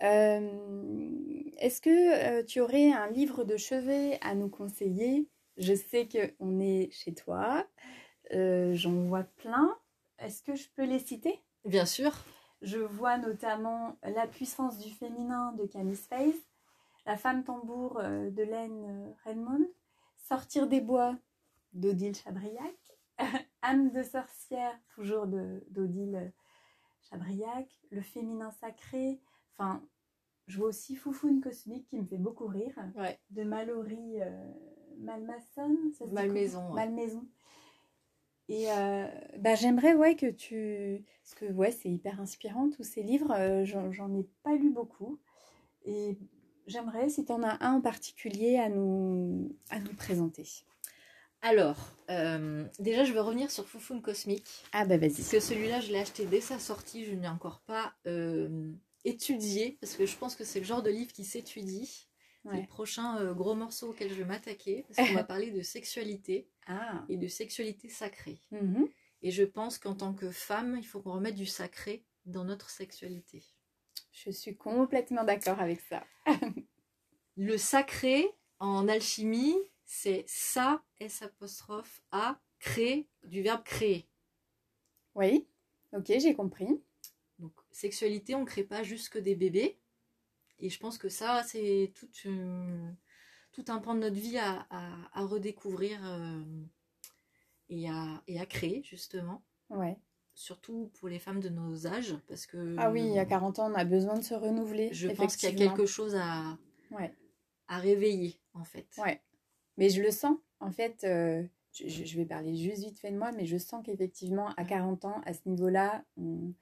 A: Euh, Est-ce que euh, tu aurais un livre de chevet à nous conseiller? Je sais qu'on est chez toi. Euh, J'en vois plein. Est-ce que je peux les citer?
B: Bien sûr.
A: Je vois notamment La puissance du féminin de Camille Space, La femme tambour de Laine Redmond, Sortir des bois d'Odile Chabriac, Âme de sorcière, toujours d'Odile Chabriac, Le féminin sacré, enfin, je vois aussi Foufoune cosmique qui me fait beaucoup rire,
B: Ouais.
A: de Mallory euh, ça dit
B: Malmaison, ouais.
A: Malmaison. Et euh, bah, j'aimerais ouais, que tu... Parce que ouais, c'est hyper inspirant, tous ces livres. euh, J'en j'en ai pas lu beaucoup. Et j'aimerais, si tu en as un en particulier, à nous, à nous présenter.
B: Alors, euh, déjà, je veux revenir sur Foufoune Cosmique.
A: Ah bah vas-y.
B: Parce que celui-là, je l'ai acheté dès sa sortie. Je ne l'ai encore pas euh, étudié. Parce que je pense que c'est le genre de livre qui s'étudie. C'est
A: Ouais.
B: le prochain euh, gros morceau auquel je vais m'attaquer. Parce qu'on va parler de sexualité
A: Ah.
B: et de sexualité sacrée.
A: Mhm.
B: Et je pense qu'en tant que femme, il faut qu'on remette du sacré dans notre sexualité.
A: Je suis complètement d'accord avec ça.
B: Le sacré, en alchimie, c'est ça, S apostrophe A, créer, du verbe créer.
A: Oui, ok, j'ai compris.
B: Donc, sexualité, on ne crée pas juste que des bébés. Et je pense que ça, c'est tout, une- tout un pan de notre vie à, à- à redécouvrir euh, et, à, et à créer, justement.
A: Ouais.
B: Surtout pour les femmes de nos âges. Parce que
A: Ah oui, à 40 ans, on a besoin de se renouveler.
B: je pense qu'il y a quelque chose à,
A: Ouais.
B: à réveiller, en fait.
A: Ouais. Mais je le sens. En fait, euh, je, vais parler juste vite fait de moi, mais je sens qu'effectivement, à 40 ans, à ce niveau-là, on,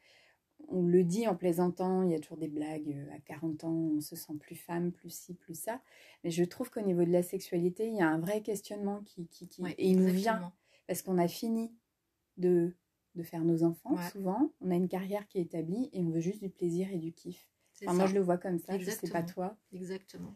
A: on le dit en plaisantant, il y a toujours des blagues. euh, À 40 ans, on se sent plus femme, plus ci, plus ça. Mais je trouve qu'au niveau de la sexualité, il y a un vrai questionnement qui, qui, qui-
B: Ouais,
A: et il nous vient
B: exactement.
A: parce qu'on a fini de, de faire nos enfants,
B: Ouais.
A: souvent. On a une carrière qui est établie et on veut juste du plaisir et du kiff. Enfin, moi, je le vois comme ça, je sais pas toi.
B: Exactement.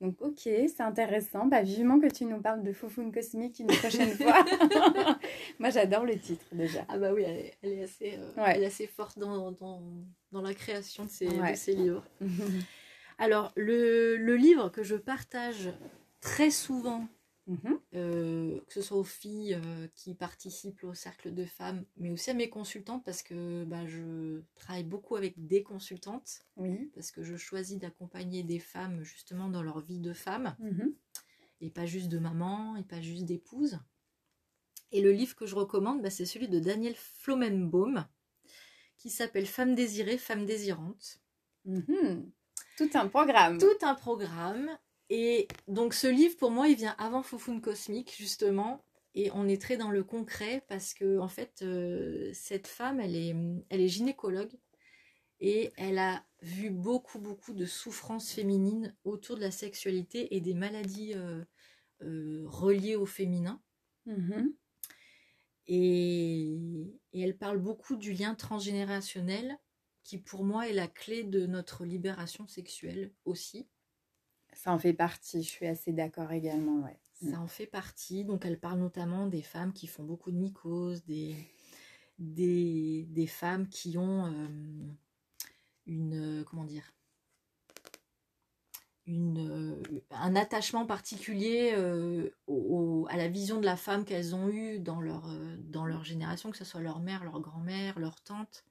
A: Donc, ok, c'est intéressant. Bah, vivement que tu nous parles de Foufoune Cosmique une prochaine fois. Moi, j'adore le titre déjà.
B: Ah, bah oui, elle est, assez, euh, elle est assez forte dans, dans, dans, la création de ces, de ces livres. Alors, le, le, livre que je partage très souvent Mhm. Euh, que ce soit aux filles euh, qui participent au cercle de femmes, mais aussi à mes consultantes, parce que bah, je travaille beaucoup avec des consultantes,
A: oui.
B: parce que je choisis d'accompagner des femmes justement dans leur vie de femme, mhm. et pas juste de maman, et pas juste d'épouse. Et le livre que je recommande, bah, c'est celui de Daniel Flomenbaum, qui s'appelle Femme désirée, femme désirante.
A: Mhm. Tout un programme.
B: Tout un programme. Et donc ce livre, pour moi, il vient avant Foufoune Cosmique, justement. Et on est très dans le concret parce que, en fait, euh, cette femme, elle est, elle est gynécologue et elle a vu beaucoup, beaucoup de souffrances féminines autour de la sexualité et des maladies euh, euh, reliées au féminin. Et, et, elle parle beaucoup du lien transgénérationnel qui, pour moi, est la clé de notre libération sexuelle aussi.
A: Ça en fait partie, je suis assez d'accord également, ouais.
B: Ça en fait partie. Donc elle parle notamment des femmes qui font beaucoup de mycoses, des, des, des femmes qui ont euh, une comment dire? Une, euh, un attachement particulier euh, à la vision de la femme qu'elles ont eue dans leur, dans leur génération, que ce soit leur mère, leur grand-mère, leur tante.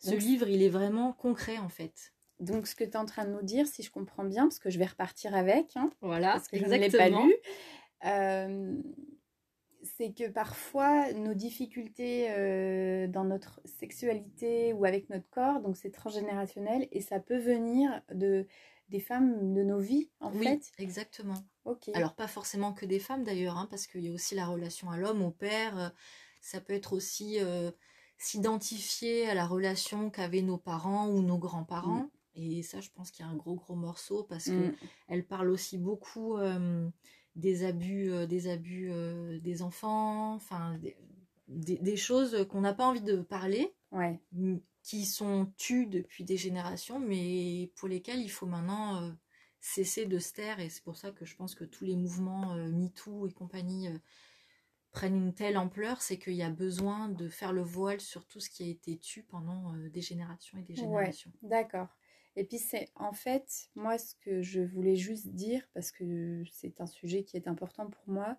B: Ce livre, il est vraiment concret en fait.
A: Donc, ce que tu es en train de nous dire, si je comprends bien, parce que je vais repartir avec, hein,
B: voilà,
A: parce que je ne l'ai pas lu, euh, c'est que parfois nos difficultés euh, dans notre sexualité ou avec notre corps, donc c'est transgénérationnel et ça peut venir de des femmes de nos vies, en
B: oui,
A: fait.
B: exactement. Ok. Alors pas forcément que des femmes d'ailleurs, hein, parce qu'il y a aussi la relation à l'homme, au père. Euh, ça peut être aussi s'identifier à la relation qu'avaient nos parents ou nos grands-parents. Mm. Et ça, je pense qu'il y a un gros, gros morceau parce que mm. elle parle aussi beaucoup euh, des abus, euh, des abus euh, des enfants, enfin, des, des, choses qu'on n'a pas envie de parler,
A: ouais.
B: qui sont tues depuis des générations, mais pour lesquelles il faut maintenant cesser de se taire. Et c'est pour ça que je pense que tous les mouvements MeToo et compagnie prennent une telle ampleur, c'est qu'il y a besoin de faire le voile sur tout ce qui a été tué pendant des générations et des générations.
A: Ouais, D'accord. Et puis c'est en fait, moi ce que je voulais juste dire, parce que c'est un sujet qui est important pour moi,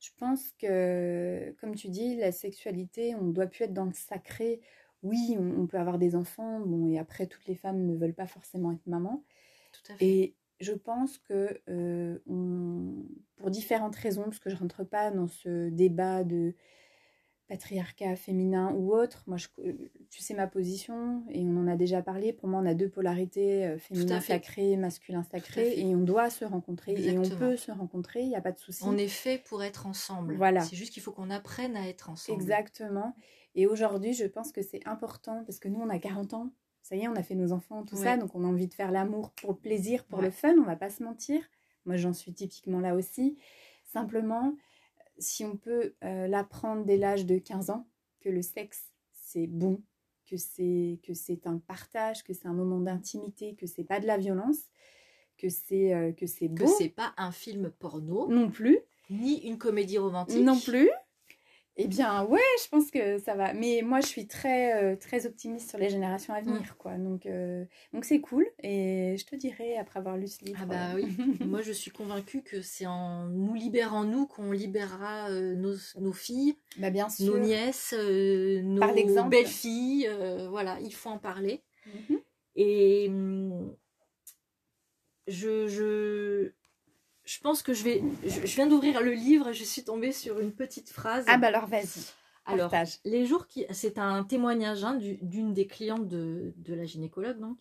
A: je pense que, comme tu dis, la sexualité, on ne doit plus être dans le sacré. Oui, on, peut avoir des enfants, bon, et après, toutes les femmes ne veulent pas forcément être maman.
B: Tout à fait.
A: Et je pense que euh, pour différentes raisons, parce que je rentre pas dans ce débat de patriarcat féminin ou autre. Moi, je, euh, tu sais ma position et on en a déjà parlé. Pour moi, on a deux polarités, euh, féminin sacré, masculin sacré, et on doit se rencontrer et on peut se rencontrer, il n'y a pas de souci.
B: On est fait pour être ensemble.
A: Voilà.
B: C'est juste qu'il faut qu'on apprenne à être ensemble.
A: Exactement. Et aujourd'hui, je pense que c'est important parce que nous, on a 40 ans. Ça y est, on a fait nos enfants, tout ça, donc on a envie de faire l'amour pour le plaisir, pour le fun, on va pas se mentir. Moi, j'en suis typiquement là aussi. Simplement, si on peut euh, l'apprendre dès l'âge de 15 ans, que le sexe, c'est bon, que c'est que c'est un partage, que c'est un moment d'intimité, que c'est pas de la violence, que c'est euh, que c'est beau.
B: Que c'est pas un film porno.
A: Non plus.
B: Ni une comédie romantique.
A: Non plus. Eh bien, ouais, je pense que ça va. Mais moi, je suis très, euh, très optimiste sur les générations à venir, mm. quoi. Donc, euh, donc c'est cool. Et je te dirai après avoir lu ce livre.
B: Ah bah oui. moi, je suis convaincue que c'est en nous libérant nous qu'on libérera euh, nos, nos, filles,
A: bah, bien sûr.
B: nos nièces, nos belles filles. voilà, il faut en parler. Mm-hmm. Et hum, je, je, je pense que je vais. Je, viens d'ouvrir le livre et je suis tombée sur une petite phrase.
A: Ah bah alors vas-y.
B: Alors, les jours qui. C'est un témoignage hein, d'une des clientes de, de, la gynécologue, donc.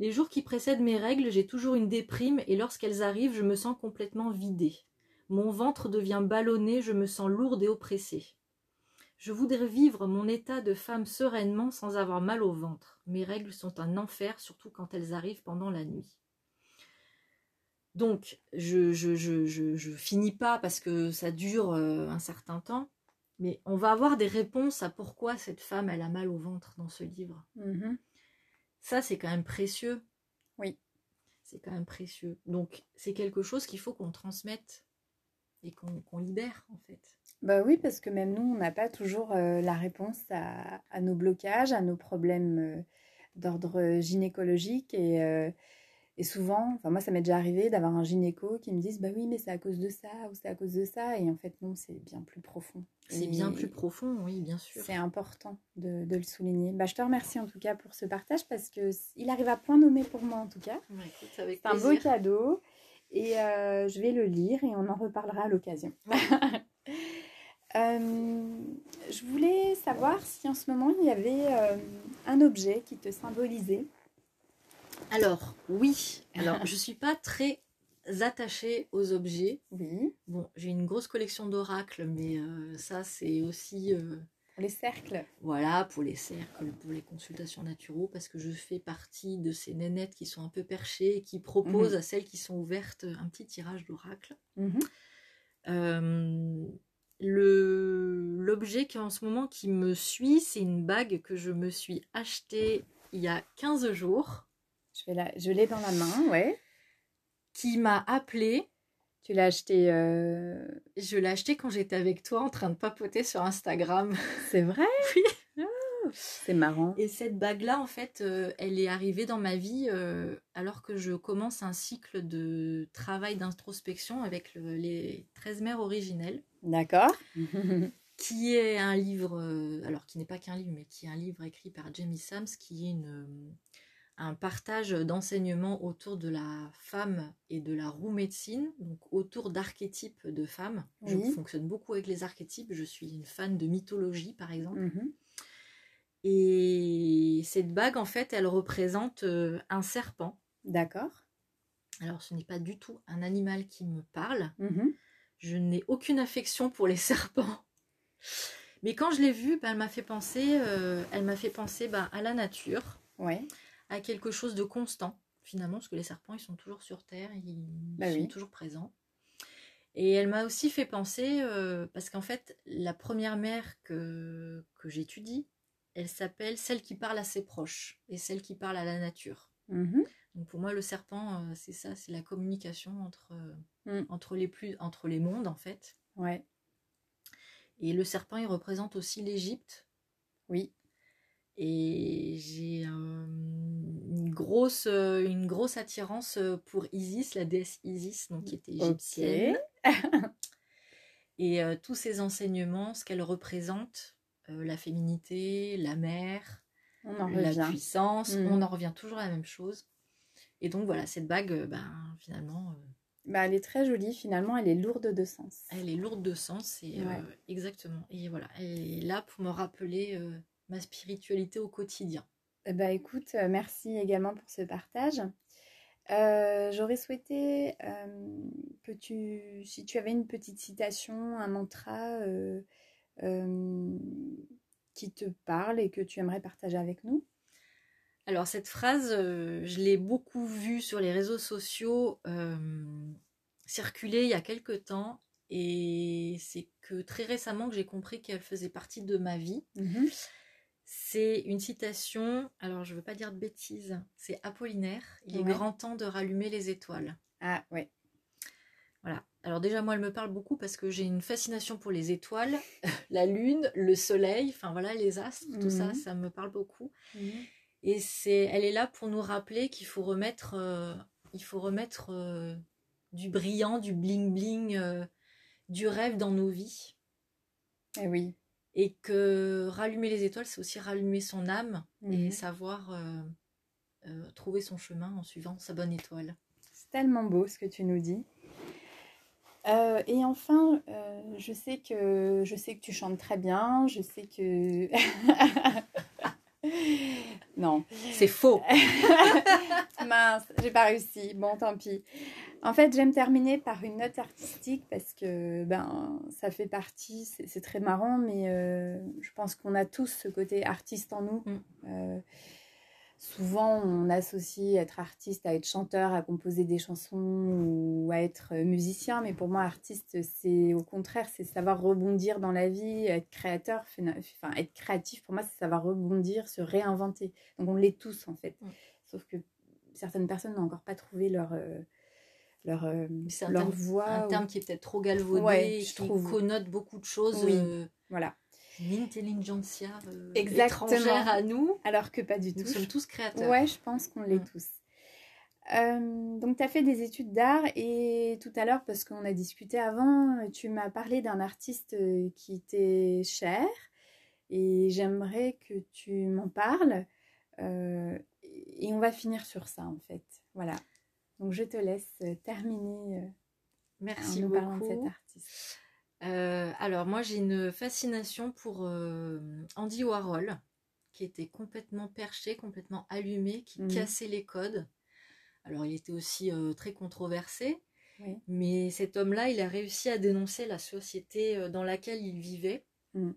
B: Les jours qui précèdent mes règles, j'ai toujours une déprime et lorsqu'elles arrivent, je me sens complètement vidée. Mon ventre devient ballonné, je me sens lourde et oppressée. Je voudrais vivre mon état de femme sereinement sans avoir mal au ventre. Mes règles sont un enfer, surtout quand elles arrivent pendant la nuit. Donc, je, je, je, je, finis pas parce que ça dure euh, un certain temps, mais on va avoir des réponses à pourquoi cette femme, elle a mal au ventre dans ce livre.
A: Mm-hmm.
B: Ça, c'est quand même précieux.
A: Oui.
B: C'est quand même précieux. Donc, c'est quelque chose qu'il faut qu'on transmette et qu'on libère, en fait.
A: Bah oui, parce que même nous, on n'a pas toujours euh, la réponse à, à, nos blocages, à nos problèmes euh, d'ordre gynécologique. Et, euh, et souvent, enfin moi, ça m'est déjà arrivé d'avoir un gynéco qui me dise, bah oui, mais c'est à cause de ça ou c'est à cause de ça. Et en fait, non, c'est bien plus profond.
B: C'est bien plus profond, oui, bien sûr.
A: C'est important de, de, le souligner. Bah, je te remercie en tout cas pour ce partage parce que il arrive à point nommé pour moi en tout cas.
B: c'est
A: un beau cadeau. Et je vais le lire et on en reparlera à l'occasion. Euh, je voulais savoir si en ce moment il y avait euh, un objet qui te symbolisait.
B: Alors, oui. Alors, je ne suis pas très attachée aux objets.
A: Oui.
B: Bon, j'ai une grosse collection d'oracles, mais euh, ça, c'est aussi.
A: les cercles.
B: Voilà, pour les cercles, pour les consultations naturaux, parce que je fais partie de ces nénettes qui sont un peu perchées et qui proposent mhm. à celles qui sont ouvertes un petit tirage d'oracles. Mhm l'objet qui en ce moment qui me suit, c'est une bague que je me suis achetée il y a 15 jours.
A: Je, l'ai dans la main, ouais.
B: Qui m'a appelée.
A: Tu l'as acheté euh,
B: Je l'ai acheté quand j'étais avec toi en train de papoter sur Instagram.
A: C'est vrai?
B: Oui.
A: Ah, c'est marrant.
B: Et cette bague-là, en fait, euh, elle est arrivée dans ma vie euh, alors que je commence un cycle de travail d'introspection avec les 13 mères originelles.
A: D'accord.
B: qui est un livre, alors qui n'est pas qu'un livre, mais qui est un livre écrit par Jamie Sams, qui est une, un partage d'enseignements autour de la femme et de la roue médecine, donc autour d'archétypes de femmes. Je fonctionne beaucoup avec les archétypes, je suis une fan de mythologie par exemple. Mhm. Et cette bague, en fait, elle représente euh, un serpent.
A: D'accord.
B: Alors, ce n'est pas du tout un animal qui me parle.
A: Mhm.
B: Je n'ai aucune affection pour les serpents. Mais quand je l'ai vue, bah, elle m'a fait penser, euh, elle m'a fait penser bah, à la nature,
A: ouais.
B: À quelque chose de constant finalement, parce que les serpents ils sont toujours sur terre, ils
A: bah
B: sont toujours présents. Et elle m'a aussi fait penser, euh, parce qu'en fait, la première mère que, que j'étudie, elle s'appelle celle qui parle à ses proches et celle qui parle à la nature.
A: Mm-hmm.
B: Donc pour moi, le serpent, euh, c'est ça, c'est la communication entre, mm. entre, les plus, entre les mondes en fait.
A: Ouais.
B: Et le serpent, il représente aussi l'Égypte.
A: Oui.
B: Et j'ai grosse, euh, une grosse attirance pour Isis, la déesse Isis, donc qui était égyptienne. et euh, tous ces enseignements, ce qu'elle représente, euh, la féminité, la mère, la puissance, mm. on en revient toujours à la même chose. Et donc voilà, cette bague, ben, finalement,
A: bah, elle est très jolie, finalement, elle est lourde de sens.
B: Elle est lourde de sens, et, euh, exactement. Et voilà, elle est là pour me rappeler euh, ma spiritualité au quotidien.
A: Bah écoute, euh, merci également pour ce partage. J'aurais souhaité que tu, si tu avais une petite citation, un mantra qui te parle et que tu aimerais partager avec nous.
B: Alors cette phrase, euh, je l'ai beaucoup vue sur les réseaux sociaux euh, circuler il y a quelque temps et c'est que très récemment que j'ai compris qu'elle faisait partie de ma vie.
A: Mhm.
B: C'est une citation, alors je ne veux pas dire de bêtises, c'est Apollinaire. Il est grand temps de rallumer les étoiles.
A: Ah ouais.
B: Voilà. Alors déjà moi elle me parle beaucoup parce que j'ai une fascination pour les étoiles, la lune, le soleil, enfin voilà les astres, tout ça, mhm. ça me parle beaucoup.
A: Mhm.
B: Et c'est, elle est là pour nous rappeler qu'il faut remettre, euh, il faut remettre euh, du brillant, du bling bling, euh, du rêve dans nos vies.
A: Eh oui.
B: Et que rallumer les étoiles, c'est aussi rallumer son âme et mhm. savoir trouver son chemin en suivant sa bonne étoile.
A: C'est tellement beau ce que tu nous dis. et enfin, je sais que je sais que tu chantes très bien. Je sais que non.
B: C'est faux.
A: Mince, j'ai pas réussi. Bon, tant pis. En fait, j'aime terminer par une note artistique parce que ben ça fait partie, c'est très marrant, mais euh, je pense qu'on a tous ce côté artiste en nous. Mm. Euh, souvent on associe être artiste à être chanteur, à composer des chansons ou à être musicien, mais pour moi artiste c'est au contraire, c'est savoir rebondir dans la vie, être créateur, enfin être créatif pour moi c'est savoir rebondir, se réinventer. Donc on l'est tous en fait. Sauf que certaines personnes n'ont encore pas trouvé leur euh, leur, euh, voix.
B: Un terme qui est peut-être trop galvaudé, qui trouve. connote beaucoup de choses.
A: Oui. Euh, voilà
B: l'intelligentsia euh, étrangère à nous.
A: Alors que pas du tout.
B: Nous sommes tous créateurs.
A: Ouais, je pense qu'on l'est mm. tous. Euh, donc, tu as fait des études d'art et tout à l'heure, parce qu'on a discuté avant, tu m'as parlé d'un artiste qui t'est cher et j'aimerais que tu m'en parles. Et on va finir sur ça, en fait. Voilà. Donc, je te laisse terminer
B: Merci en nous parlant de cet artiste. Euh, alors moi j'ai une fascination pour euh, Andy Warhol, qui était complètement perché, complètement allumé, qui mmh. cassait les codes. Alors il était aussi euh, très controversé, mais cet homme-là, il a réussi à dénoncer la société dans laquelle il vivait. Mmh.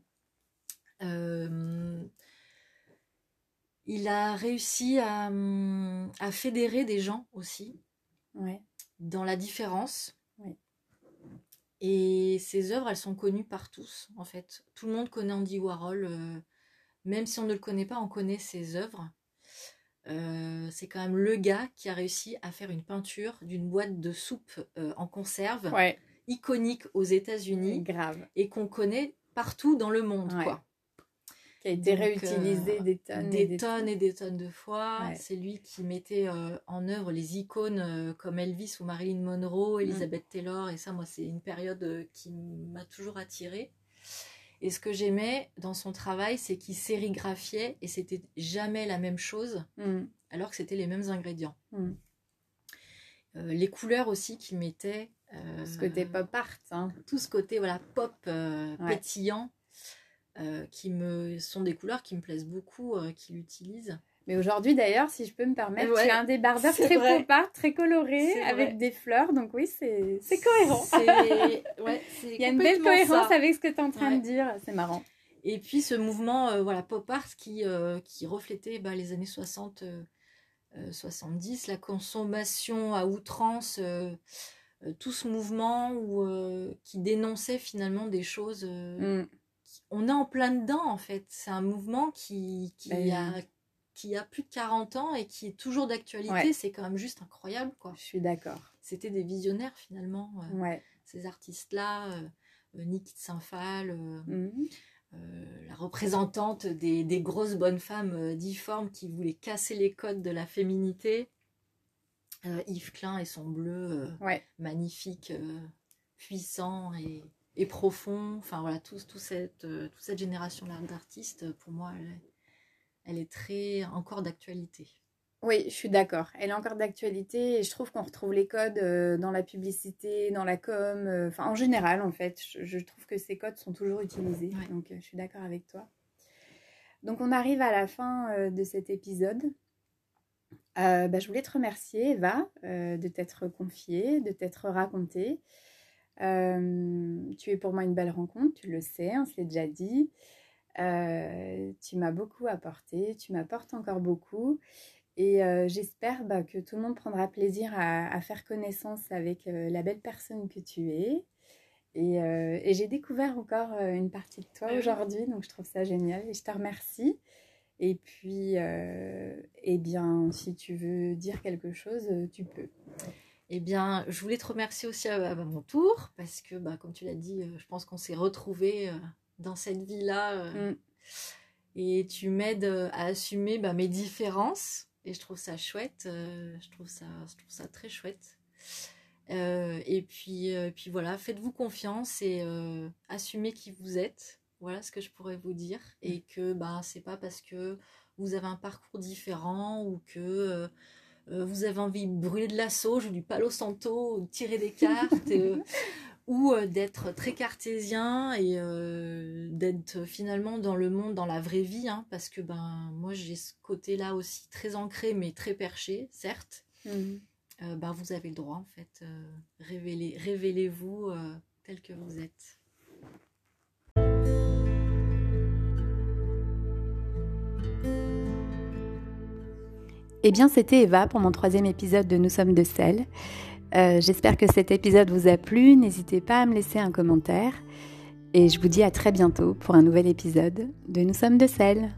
B: Il a réussi à, à, fédérer des gens aussi dans la différence. Et ses œuvres, elles sont connues par tous, en fait. Tout le monde connaît Andy Warhol. Euh, même si on ne le connaît pas, on connaît ses œuvres. Euh, c'est quand même le gars qui a réussi à faire une peinture d'une boîte de soupe euh, en conserve, iconique aux États-Unis,
A: grave,
B: et qu'on connaît partout dans le monde, quoi
A: qui a été réutilisé
B: euh, des tonnes, des, et des tonnes et des tonnes de fois. C'est lui qui mettait euh, en œuvre les icônes euh, comme Elvis ou Marilyn Monroe, mm. Elizabeth Taylor, et ça, moi, c'est une période qui m'a toujours attirée. Et ce que j'aimais dans son travail, c'est qu'il sérigraphiait et c'était jamais la même chose, mm. alors que c'était les mêmes ingrédients. Mm. les couleurs aussi qu'il mettait.
A: ce côté pop art. Hein.
B: Tout ce côté voilà, pop pétillant euh, qui me sont des couleurs qui me plaisent beaucoup, euh, qu'il utilise.
A: Mais aujourd'hui d'ailleurs, si je peux me permettre, tu as un débardeur très pop art, très coloré, avec des fleurs. Donc oui, c'est cohérent. Il y a une belle cohérence avec ce que tu es en train de dire. C'est marrant.
B: Et puis ce mouvement euh, voilà, pop art qui, qui reflétait bah, les années 60, 70, la consommation à outrance, tout ce mouvement où, qui dénonçait finalement des choses... Mm on est en plein dedans en fait. C'est un mouvement qui, qui, ben, a, qui a plus de 40 ans et qui est toujours d'actualité. C'est quand même juste incroyable quoi.
A: Je suis d'accord.
B: C'était des visionnaires finalement.
A: Euh,
B: ces artistes-là, euh, euh Niki de Saint-Phal, euh, mhm. la représentante des, des, grosses bonnes femmes difformes qui voulaient casser les codes de la féminité. Yves Klein et son bleu magnifique, puissant et et profond. Enfin voilà, tout, cette, euh, toute cette génération-là d'artistes, pour moi, elle, est très encore d'actualité.
A: Oui, je suis d'accord. Elle est encore d'actualité et je trouve qu'on retrouve les codes euh, dans la publicité, dans la com, euh, enfin en général en fait. Je, trouve que ces codes sont toujours utilisés. Donc je suis d'accord avec toi. Donc on arrive à la fin de cet épisode. Bah, je voulais te remercier Eva de t'être confiée, de t'être racontée. Euh, tu es pour moi une belle rencontre, tu le sais, on se l'est déjà dit. Euh, tu m'as beaucoup apporté, tu m'apportes encore beaucoup. Et euh, j'espère bah, que tout le monde prendra plaisir à, faire connaissance avec la belle personne que tu es. Et, et j'ai découvert encore une partie de toi ah aujourd'hui, donc je trouve ça génial et je te remercie. Et puis, eh bien, si tu veux dire quelque chose, tu peux.
B: Eh bien, je voulais te remercier aussi à, mon tour, parce que, bah, comme tu l'as dit, euh, je pense qu'on s'est retrouvés euh, dans cette vie-là. Euh, mm. Et tu m'aides à assumer bah, mes différences. Et je trouve ça chouette. je, trouve ça, je trouve ça très chouette. et puis, puis voilà, faites-vous confiance et assumez qui vous êtes. Voilà ce que je pourrais vous dire. Et mm. que bah, c'est pas parce que vous avez un parcours différent ou que euh, vous avez envie de brûler de la sauge ou du palo santo, ou de tirer des cartes, euh, ou euh, d'être très cartésien et d'être finalement dans le monde, dans la vraie vie, hein, parce que ben moi j'ai ce côté-là aussi très ancré mais très perché, certes. Mhm. ben, vous avez le droit en fait, révélez, révélez-vous tel que vous êtes.
A: Eh bien, c'était Eva pour mon troisième épisode de Nous sommes de sel. Euh, j'espère que cet épisode vous a plu. N'hésitez pas à me laisser un commentaire. Et je vous dis à très bientôt pour un nouvel épisode de Nous sommes de sel.